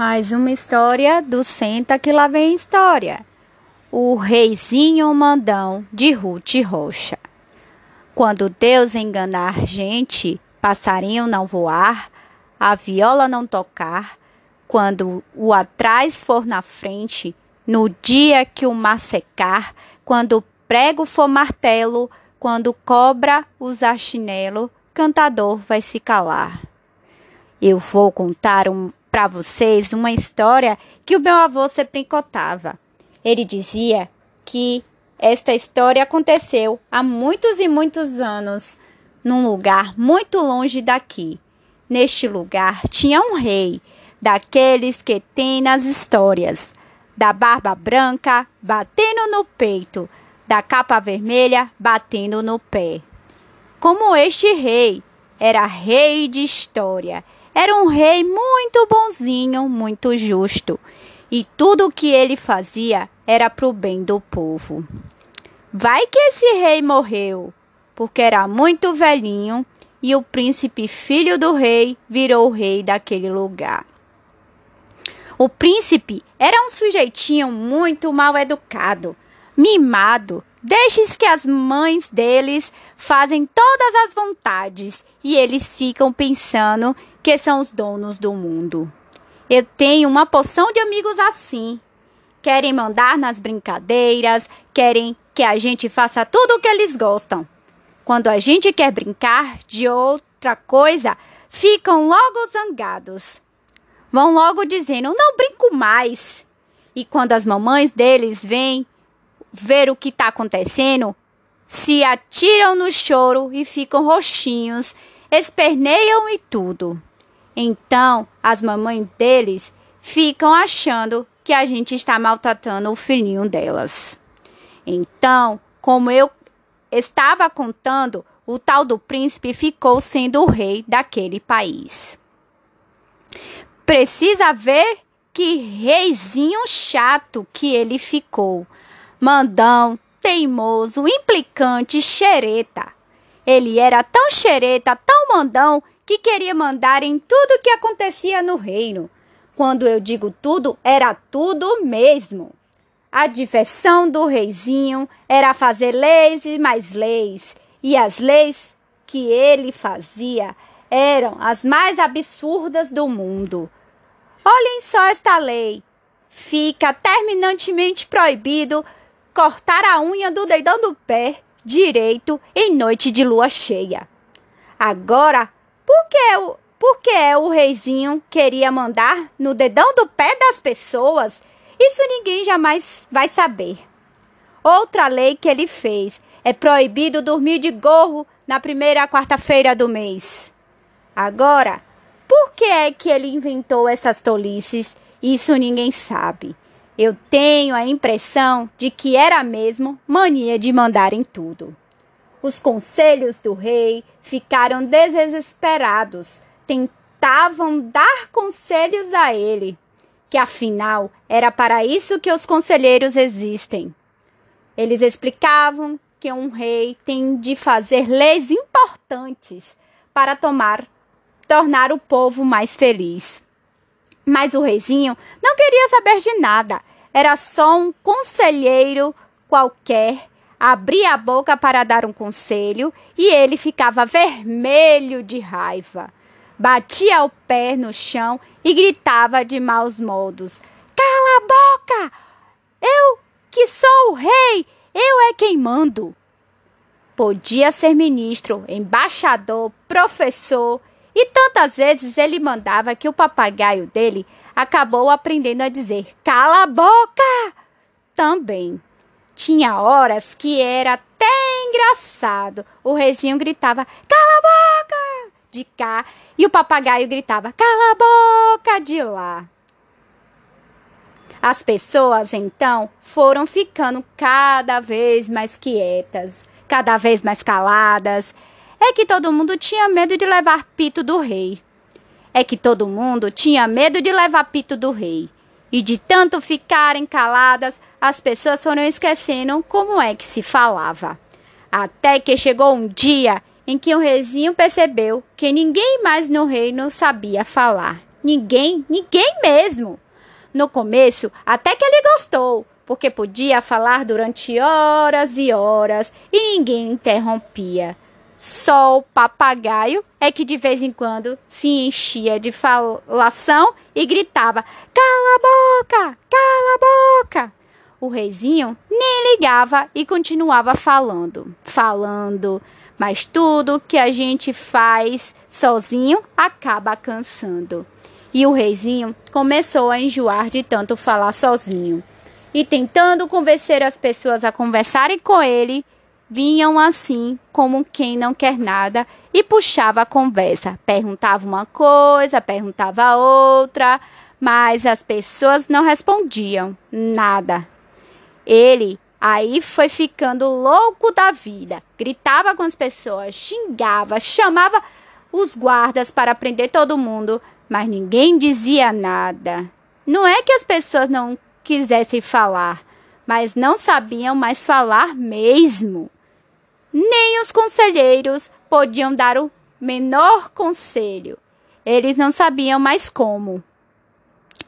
Mais uma história do Senta que lá vem história. O reizinho mandão de Ruth Rocha. Quando Deus enganar gente, passarinho não voar, a viola não tocar, quando o atrás for na frente, no dia que o mar secar, quando o prego for martelo, quando cobra usar chinelo, cantador vai se calar. Eu vou contar um, para vocês uma história que o meu avô sempre contava. Ele dizia que esta história aconteceu há muitos e muitos anos, num lugar muito longe daqui. Neste lugar tinha um rei, daqueles que tem nas histórias, da barba branca batendo no peito, da capa vermelha batendo no pé. Como este rei era rei de história, era um rei muito bonzinho, muito justo, e tudo o que ele fazia era para o bem do povo. Vai que esse rei morreu, porque era muito velhinho e o príncipe filho do rei virou o rei daquele lugar. O príncipe era um sujeitinho muito mal educado, mimado, destes que as mães deles fazem todas as vontades e eles ficam pensando que são os donos do mundo. Eu tenho uma porção de amigos assim. Querem mandar nas brincadeiras, querem que a gente faça tudo o que eles gostam. Quando a gente quer brincar de outra coisa, ficam logo zangados. Vão logo dizendo: não brinco mais. E quando as mamães deles vêm ver o que está acontecendo, se atiram no choro e ficam roxinhos, esperneiam e tudo. Então, as mamães deles ficam achando que a gente está maltratando o filhinho delas. Então, como eu estava contando, o tal do príncipe ficou sendo o rei daquele país. Precisa ver que reizinho chato que ele ficou. Mandão, teimoso, implicante, xereta. Ele era tão xereta, tão mandão, que queria mandar em tudo que acontecia no reino. Quando eu digo tudo, era tudo mesmo. A diversão do reizinho era fazer leis e mais leis, e as leis que ele fazia eram as mais absurdas do mundo. Olhem só esta lei. Fica terminantemente proibido cortar a unha do dedão do pé direito em noite de lua cheia. Agora, por que, o, por que o reizinho queria mandar no dedão do pé das pessoas? Isso ninguém jamais vai saber. Outra lei que ele fez é proibido dormir de gorro na primeira quarta-feira do mês. Agora, por que é que ele inventou essas tolices? Isso ninguém sabe. Eu tenho a impressão de que era mesmo mania de mandar em tudo. Os conselhos do rei ficaram desesperados, tentavam dar conselhos a ele, que afinal era para isso que os conselheiros existem. Eles explicavam que um rei tem de fazer leis importantes para tomar, tornar o povo mais feliz. Mas o reizinho não queria saber de nada. Era só um conselheiro qualquer abria a boca para dar um conselho e ele ficava vermelho de raiva. Batia o pé no chão e gritava de maus modos: Cala a boca! Eu que sou o rei, eu é quem mando. Podia ser ministro, embaixador, professor, e tantas vezes ele mandava que o papagaio dele acabou aprendendo a dizer: Cala a boca! Também. Tinha horas que era até engraçado. O reizinho gritava: Cala a boca! de cá e o papagaio gritava: Cala a boca! de lá. As pessoas então foram ficando cada vez mais quietas, cada vez mais caladas. É que todo mundo tinha medo de levar pito do rei. É que todo mundo tinha medo de levar pito do rei. E de tanto ficarem caladas, as pessoas foram esquecendo como é que se falava. Até que chegou um dia em que o reizinho percebeu que ninguém mais no reino sabia falar. Ninguém, ninguém mesmo. No começo, até que ele gostou, porque podia falar durante horas e horas e ninguém interrompia. Só o papagaio é que de vez em quando se enchia de falação e gritava: Cala a boca! Cala a boca! O reizinho nem ligava e continuava falando, falando. Mas tudo que a gente faz sozinho acaba cansando. E o reizinho começou a enjoar de tanto falar sozinho. E tentando convencer as pessoas a conversarem com ele, vinham assim como quem não quer nada e puxava a conversa. Perguntava uma coisa, perguntava outra, mas as pessoas não respondiam nada. Ele aí foi ficando louco da vida, gritava com as pessoas, xingava, chamava os guardas para prender todo mundo, mas ninguém dizia nada. Não é que as pessoas não quisessem falar, mas não sabiam mais falar mesmo. Nem os conselheiros podiam dar o menor conselho. Eles não sabiam mais como.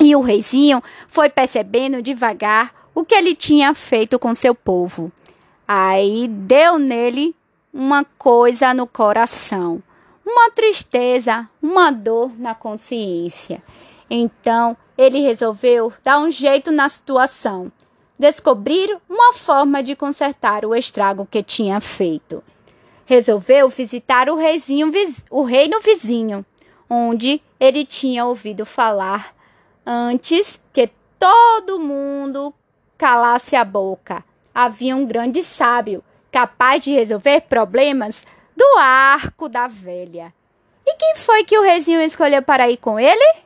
E o reizinho foi percebendo devagar o que ele tinha feito com seu povo. Aí deu nele uma coisa no coração uma tristeza, uma dor na consciência. Então, ele resolveu dar um jeito na situação, descobrir uma forma de consertar o estrago que tinha feito. Resolveu visitar o, reizinho, o reino vizinho, onde ele tinha ouvido falar antes que todo mundo calasse a boca. Havia um grande sábio capaz de resolver problemas do arco da velha. E quem foi que o reizinho escolheu para ir com ele?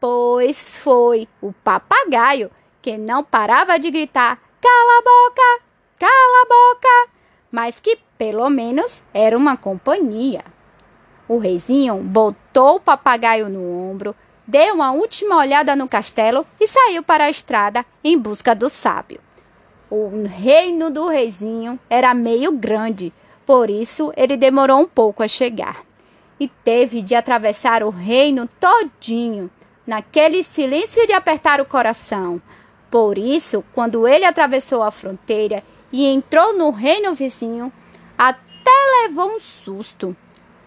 Pois foi o papagaio, que não parava de gritar: Cala a boca! Cala a boca! Mas que pelo menos era uma companhia. O reizinho botou o papagaio no ombro, deu uma última olhada no castelo e saiu para a estrada em busca do sábio. O reino do reizinho era meio grande, por isso, ele demorou um pouco a chegar e teve de atravessar o reino todinho, naquele silêncio de apertar o coração. Por isso, quando ele atravessou a fronteira e entrou no reino vizinho, até levou um susto.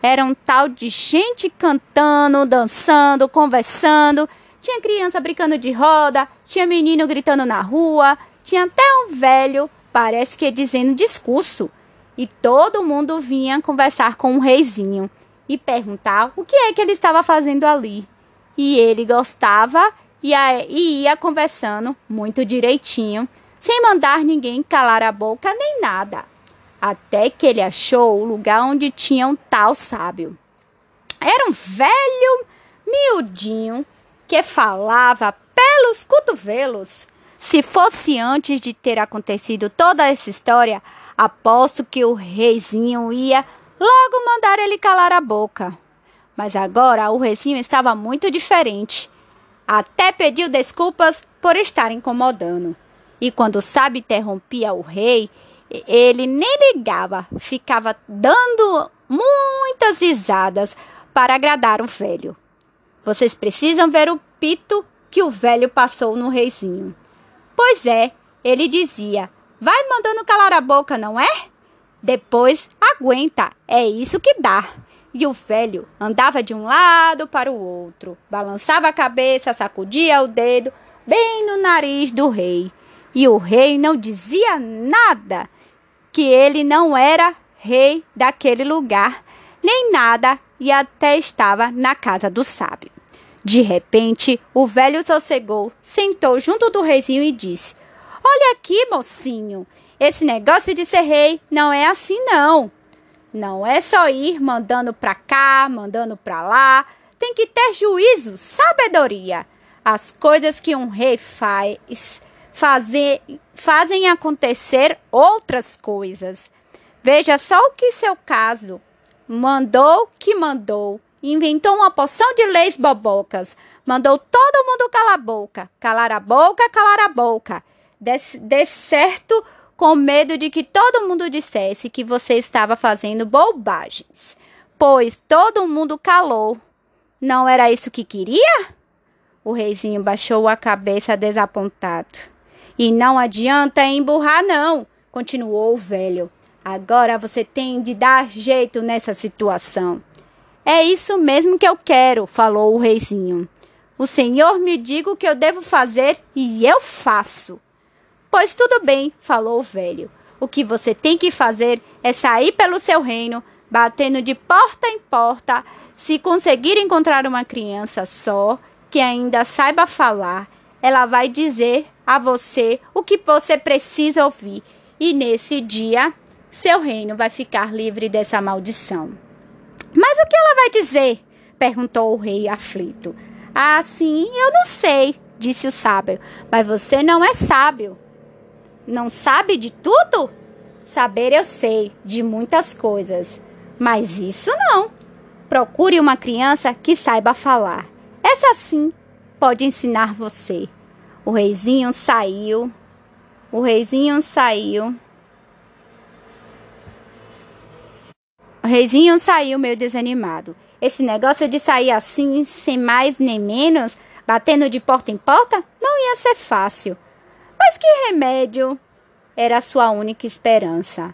Era um tal de gente cantando, dançando, conversando. Tinha criança brincando de roda, tinha menino gritando na rua, tinha até um velho, parece que dizendo discurso e todo mundo vinha conversar com o reizinho e perguntar o que é que ele estava fazendo ali. E ele gostava e ia conversando muito direitinho, sem mandar ninguém calar a boca nem nada. Até que ele achou o lugar onde tinha um tal sábio. Era um velho miudinho que falava pelos cotovelos. Se fosse antes de ter acontecido toda essa história, Aposto que o reizinho ia logo mandar ele calar a boca. Mas agora o reizinho estava muito diferente. Até pediu desculpas por estar incomodando. E quando sábio interrompia o rei, ele nem ligava, ficava dando muitas risadas para agradar o velho. Vocês precisam ver o pito que o velho passou no reizinho. Pois é, ele dizia: Vai mandando calar a boca, não é? Depois aguenta, é isso que dá. E o velho andava de um lado para o outro, balançava a cabeça, sacudia o dedo bem no nariz do rei. E o rei não dizia nada, que ele não era rei daquele lugar, nem nada, e até estava na casa do sábio. De repente, o velho sossegou, sentou junto do reizinho e disse: Olha aqui, mocinho, esse negócio de ser rei não é assim não. Não é só ir mandando pra cá, mandando pra lá. Tem que ter juízo, sabedoria. As coisas que um rei faz fazer, fazem acontecer outras coisas. Veja só o que seu caso mandou que mandou. Inventou uma poção de leis bobocas. Mandou todo mundo calar a boca. Calar a boca, calar a boca dê certo com medo de que todo mundo dissesse que você estava fazendo bobagens, pois todo mundo calou. Não era isso que queria? O reizinho baixou a cabeça desapontado. E não adianta emburrar, não, continuou o velho. Agora você tem de dar jeito nessa situação. É isso mesmo que eu quero, falou o reizinho. O senhor me diga o que eu devo fazer e eu faço. Pois tudo bem, falou o velho. O que você tem que fazer é sair pelo seu reino, batendo de porta em porta. Se conseguir encontrar uma criança só, que ainda saiba falar, ela vai dizer a você o que você precisa ouvir. E nesse dia, seu reino vai ficar livre dessa maldição. Mas o que ela vai dizer? perguntou o rei aflito. Ah, sim, eu não sei, disse o sábio. Mas você não é sábio. Não sabe de tudo? Saber eu sei, de muitas coisas. Mas isso não. Procure uma criança que saiba falar. Essa sim pode ensinar você. O reizinho saiu. O reizinho saiu. O reizinho saiu meio desanimado. Esse negócio de sair assim, sem mais nem menos, batendo de porta em porta, não ia ser fácil. Mas que remédio era sua única esperança.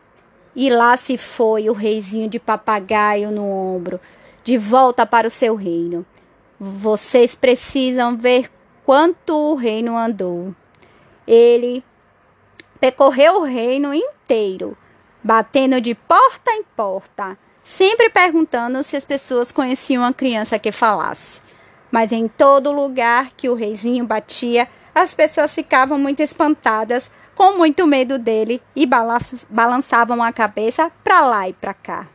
E lá se foi o reizinho de papagaio no ombro, de volta para o seu reino. Vocês precisam ver quanto o reino andou. Ele percorreu o reino inteiro batendo de porta em porta, sempre perguntando se as pessoas conheciam a criança que falasse. Mas em todo lugar que o reizinho batia, as pessoas ficavam muito espantadas, com muito medo dele e balançavam a cabeça para lá e para cá.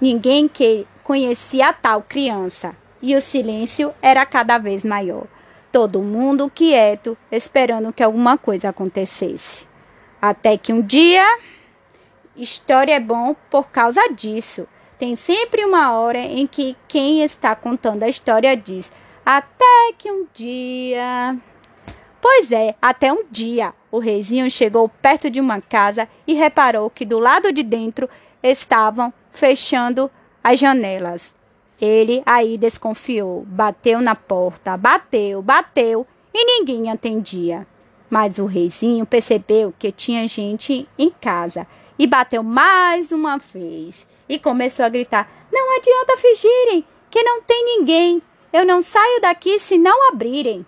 Ninguém que conhecia a tal criança e o silêncio era cada vez maior. Todo mundo quieto, esperando que alguma coisa acontecesse. Até que um dia História é bom por causa disso. Tem sempre uma hora em que quem está contando a história diz: Até que um dia. Pois é, até um dia o reizinho chegou perto de uma casa e reparou que do lado de dentro estavam fechando as janelas. Ele aí desconfiou, bateu na porta, bateu, bateu e ninguém atendia. Mas o reizinho percebeu que tinha gente em casa e bateu mais uma vez e começou a gritar: Não adianta fingirem que não tem ninguém. Eu não saio daqui se não abrirem.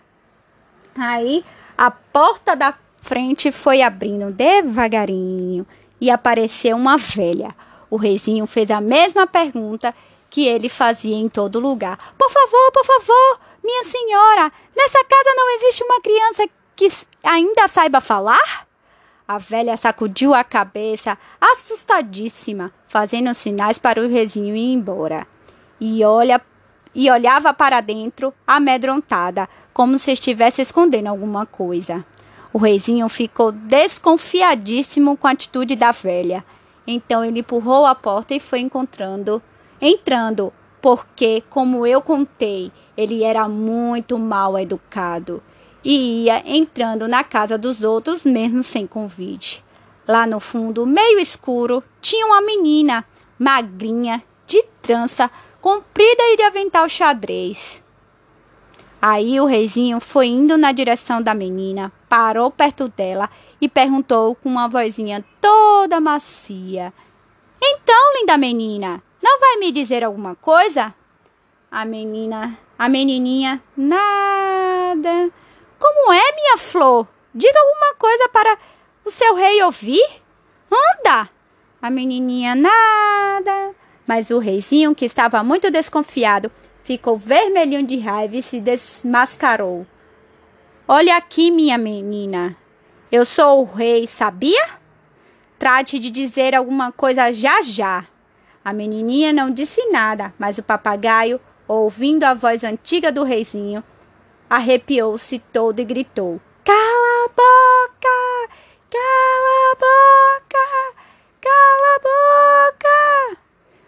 Aí a porta da frente foi abrindo devagarinho e apareceu uma velha. O reizinho fez a mesma pergunta que ele fazia em todo lugar: Por favor, por favor, minha senhora, nessa casa não existe uma criança que ainda saiba falar? A velha sacudiu a cabeça, assustadíssima, fazendo sinais para o rezinho ir embora. E, olha, e olhava para dentro, amedrontada, como se estivesse escondendo alguma coisa. O reizinho ficou desconfiadíssimo com a atitude da velha. Então ele empurrou a porta e foi encontrando, entrando, porque, como eu contei, ele era muito mal educado e ia entrando na casa dos outros mesmo sem convite. Lá no fundo, meio escuro, tinha uma menina, magrinha, de trança, comprida e de avental xadrez. Aí o reizinho foi indo na direção da menina, parou perto dela e perguntou com uma vozinha toda macia: Então, linda menina, não vai me dizer alguma coisa? A menina, a menininha, nada. Como é, minha flor? Diga alguma coisa para o seu rei ouvir. Anda! A menininha nada. Mas o reizinho, que estava muito desconfiado, ficou vermelhinho de raiva e se desmascarou. Olha aqui, minha menina. Eu sou o rei, sabia? Trate de dizer alguma coisa já já. A menininha não disse nada, mas o papagaio, ouvindo a voz antiga do reizinho, arrepiou-se todo e gritou: Cala a boca! Cala a boca! Cala a boca!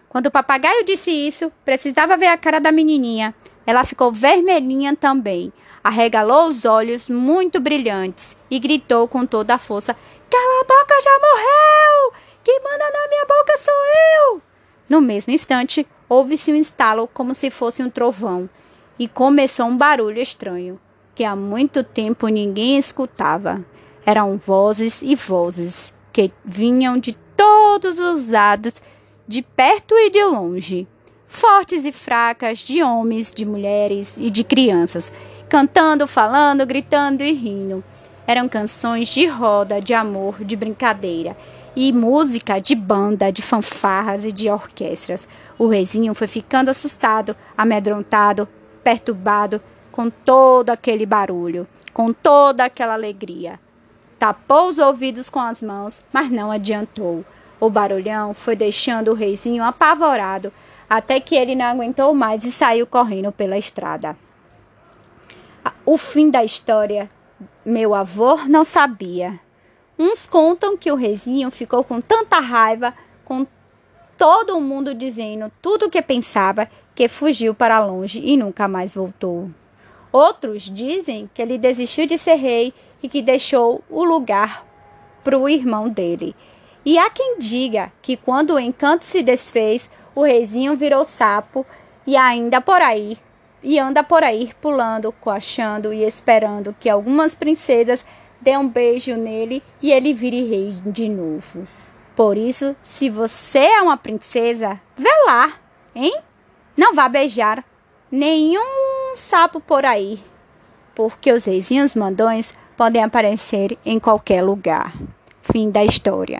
Quando o papagaio disse isso, precisava ver a cara da menininha. Ela ficou vermelhinha também, arregalou os olhos muito brilhantes e gritou com toda a força: Cala a boca, já morreu! Quem manda na minha boca sou eu! No mesmo instante, houve-se um estalo como se fosse um trovão e começou um barulho estranho que há muito tempo ninguém escutava. Eram vozes e vozes que vinham de todos os lados, de perto e de longe, fortes e fracas, de homens, de mulheres e de crianças, cantando, falando, gritando e rindo. Eram canções de roda, de amor, de brincadeira e música de banda, de fanfarras e de orquestras. O reizinho foi ficando assustado, amedrontado, perturbado com todo aquele barulho, com toda aquela alegria. Tapou os ouvidos com as mãos, mas não adiantou. O barulhão foi deixando o reizinho apavorado, até que ele não aguentou mais e saiu correndo pela estrada. O fim da história, meu avô não sabia. Uns contam que o reizinho ficou com tanta raiva, com todo mundo dizendo tudo o que pensava, que fugiu para longe e nunca mais voltou. Outros dizem que ele desistiu de ser rei e que deixou o lugar para o irmão dele. E há quem diga que quando o encanto se desfez, o reizinho virou sapo e ainda por aí e anda por aí pulando, coachando e esperando que algumas princesas dê um beijo nele e ele vire rei de novo. Por isso, se você é uma princesa, vê lá, hein? Não vá beijar nenhum sapo por aí, porque os reizinhos mandões podem aparecer em qualquer lugar. Fim da história.